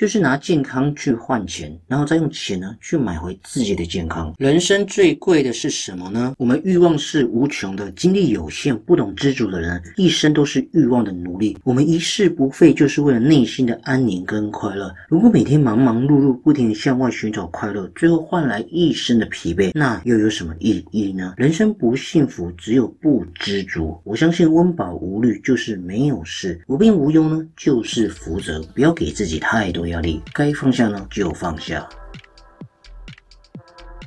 就是拿健康去换钱，然后再用钱呢去买回自己的健康。人生最贵的是什么呢？我们欲望是无穷的，精力有限，不懂知足的人，一生都是欲望的奴隶。我们一世不废，就是为了内心的安宁跟快乐。如果每天忙忙碌碌，不停向外寻找快乐，最后换来一生的疲惫，那又有什么意义呢？人生不幸福，只有不知足。我相信温饱无虑就是没有事，无病无忧呢就是福泽。不要给自己太多。压力该放下呢，就放下。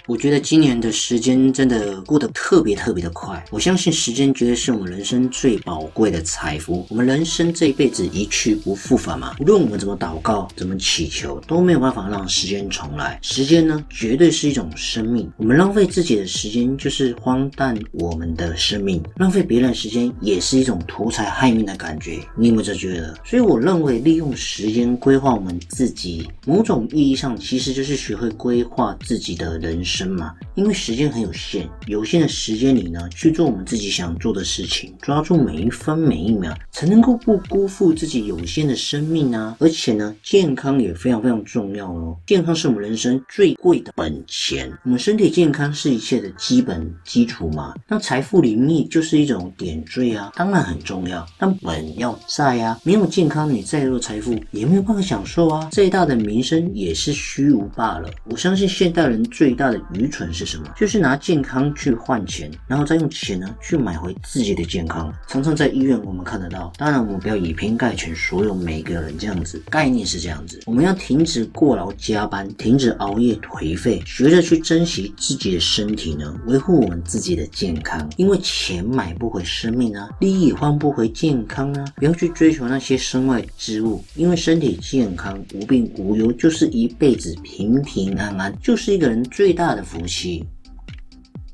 我觉得今年的时间真的过得特别特别的快。我相信时间绝对是我们人生最宝贵的财富。我们人生这一辈子一去不复返嘛，无论我们怎么祷告、怎么祈求，都没有办法让时间重来。时间呢，绝对是一种生命。我们浪费自己的时间，就是荒诞我们的生命；浪费别人的时间，也是一种图财害命的感觉。你有没有这觉得？所以我认为，利用时间规划我们自己，某种意义上其实就是学会规划自己的人生。生嘛，因为时间很有限，有限的时间里呢，去做我们自己想做的事情，抓住每一分每一秒，才能够不辜负自己有限的生命啊！而且呢，健康也非常非常重要哦。健康是我们人生最贵的本钱，我们身体健康是一切的基本基础嘛。那财富里面就是一种点缀啊，当然很重要，但本要在啊。没有健康，你再多财富也没有办法享受啊。再大的名声也是虚无罢了。我相信现代人最大的。愚蠢是什么？就是拿健康去换钱，然后再用钱呢去买回自己的健康。常常在医院我们看得到。当然，我们不要以偏概全，所有每个人这样子。概念是这样子：我们要停止过劳加班，停止熬夜颓废，学着去珍惜自己的身体呢，维护我们自己的健康。因为钱买不回生命啊，利益换不回健康啊。不要去追求那些身外之物，因为身体健康、无病无忧，就是一辈子平平安安，就是一个人最大他的。福气。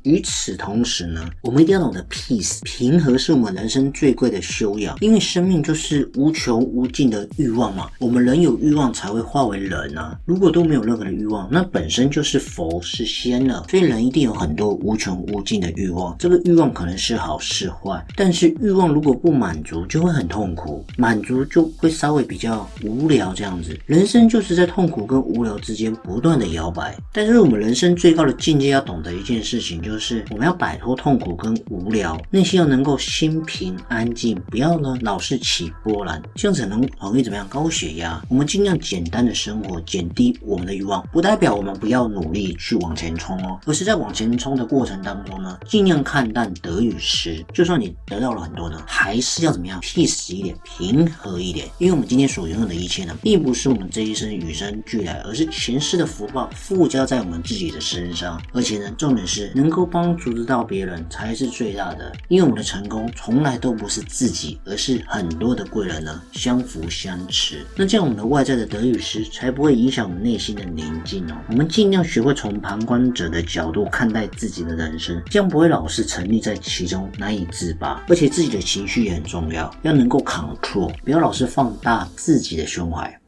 与此同时呢，我们一定要懂得 peace 平和是我们人生最贵的修养，因为生命就是无穷无尽的欲望嘛。我们人有欲望才会化为人啊，如果都没有任何的欲望，那本身就是佛是仙了。所以人一定有很多无穷无尽的欲望，这个欲望可能是好是坏，但是欲望如果不满足，就会很痛苦；满足就会稍微比较无聊这样子。人生就是在痛苦跟无聊之间不断的摇摆，但是我们人生最高的境界要懂得一件事情。就是我们要摆脱痛苦跟无聊，内心要能够心平安静，不要呢老是起波澜，这样才能容易怎么样高血压。我们尽量简单的生活，减低我们的欲望，不代表我们不要努力去往前冲哦，而是在往前冲的过程当中呢，尽量看淡得与失。就算你得到了很多呢，还是要怎么样 peace 一点，平和一点，因为我们今天所拥有的一切呢，并不是我们这一生与生俱来，而是前世的福报附加在我们自己的身上，而且呢，重点是能够。都帮助得到别人才是最大的，因为我们的成功从来都不是自己，而是很多的贵人呢相扶相持。那这样我们的外在的得与失才不会影响我们内心的宁静哦。我们尽量学会从旁观者的角度看待自己的人生，这样不会老是沉溺在其中难以自拔。而且自己的情绪也很重要，要能够 control，不要老是放大自己的胸怀。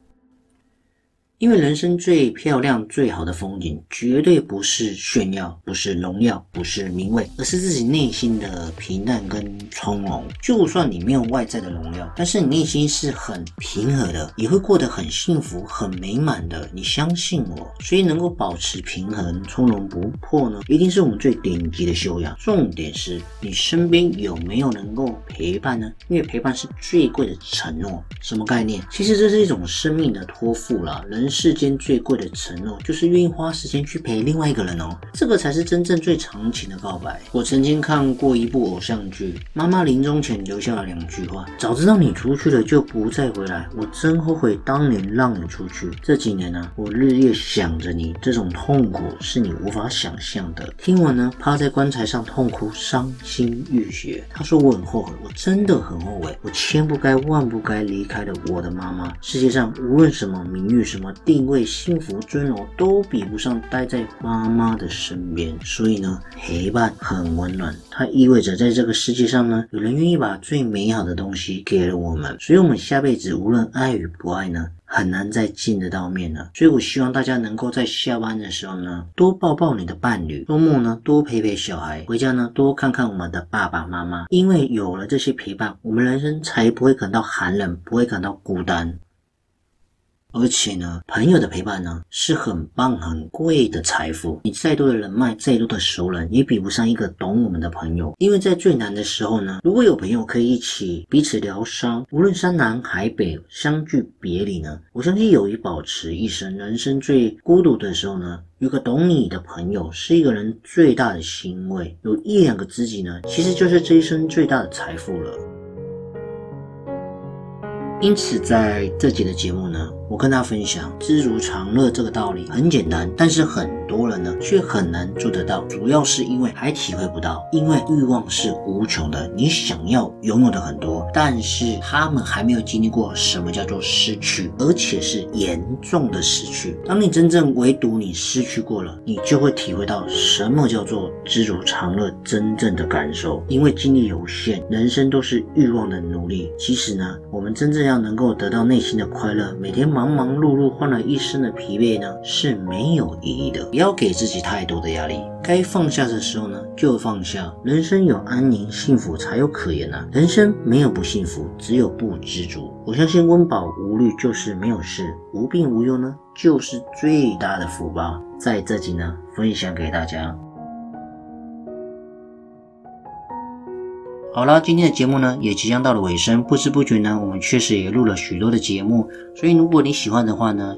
因为人生最漂亮、最好的风景，绝对不是炫耀，不是荣耀，不是名位，而是自己内心的平淡跟从容。就算你没有外在的荣耀，但是你内心是很平和的，也会过得很幸福、很美满的。你相信我，所以能够保持平衡、从容不迫呢，一定是我们最顶级的修养。重点是你身边有没有能够陪伴呢？因为陪伴是最贵的承诺。什么概念？其实这是一种生命的托付了。人。世间最贵的承诺，就是愿意花时间去陪另外一个人哦，这个才是真正最长情的告白。我曾经看过一部偶像剧，妈妈临终前留下了两句话：早知道你出去了就不再回来，我真后悔当年让你出去。这几年呢，我日夜想着你，这种痛苦是你无法想象的。听完呢，趴在棺材上痛哭，伤心欲绝。他说我很后悔，我真的很后悔，我千不该万不该离开了我的妈妈。世界上无论什么名誉、什么地位、幸福、尊荣，都比不上待在妈妈的身边。所以呢，陪伴很温暖，它意味着在这个世界上呢，有人愿意把最美好的东西给了我们。所以，我们下辈子无论爱与不爱呢，很难再见得到面了。所以我希望大家能够在下班的时候呢，多抱抱你的伴侣；周末呢，多陪陪小孩；回家呢，多看看我们的爸爸妈妈。因为有了这些陪伴，我们人生才不会感到寒冷，不会感到孤单。而且呢，朋友的陪伴呢是很棒、很贵的财富。你再多的人脉、再多的熟人，也比不上一个懂我们的朋友。因为在最难的时候呢，如果有朋友可以一起彼此疗伤，无论山南海北、相聚别离呢，我相信友谊保持一生。人生最孤独的时候呢，有个懂你的朋友，是一个人最大的欣慰。有一两个知己呢，其实就是这一生最大的财富了。因此，在这集的节目呢。我跟大家分享知足常乐这个道理很简单，但是很多人呢却很难做得到，主要是因为还体会不到，因为欲望是无穷的，你想要拥有的很多，但是他们还没有经历过什么叫做失去，而且是严重的失去。当你真正唯独你失去过了，你就会体会到什么叫做知足常乐真正的感受。因为精力有限，人生都是欲望的奴隶。其实呢，我们真正要能够得到内心的快乐，每天忙。忙碌碌换了一身的疲惫呢，是没有意义的。不要给自己太多的压力，该放下的时候呢，就放下。人生有安宁幸福才有可言呐，人生没有不幸福，只有不知足。我相信温饱无虑就是没有事，无病无忧呢，就是最大的福报。在这集呢，分享给大家。好了，今天的节目呢也即将到了尾声，不知不觉呢，我们确实也录了许多的节目。所以如果你喜欢的话呢，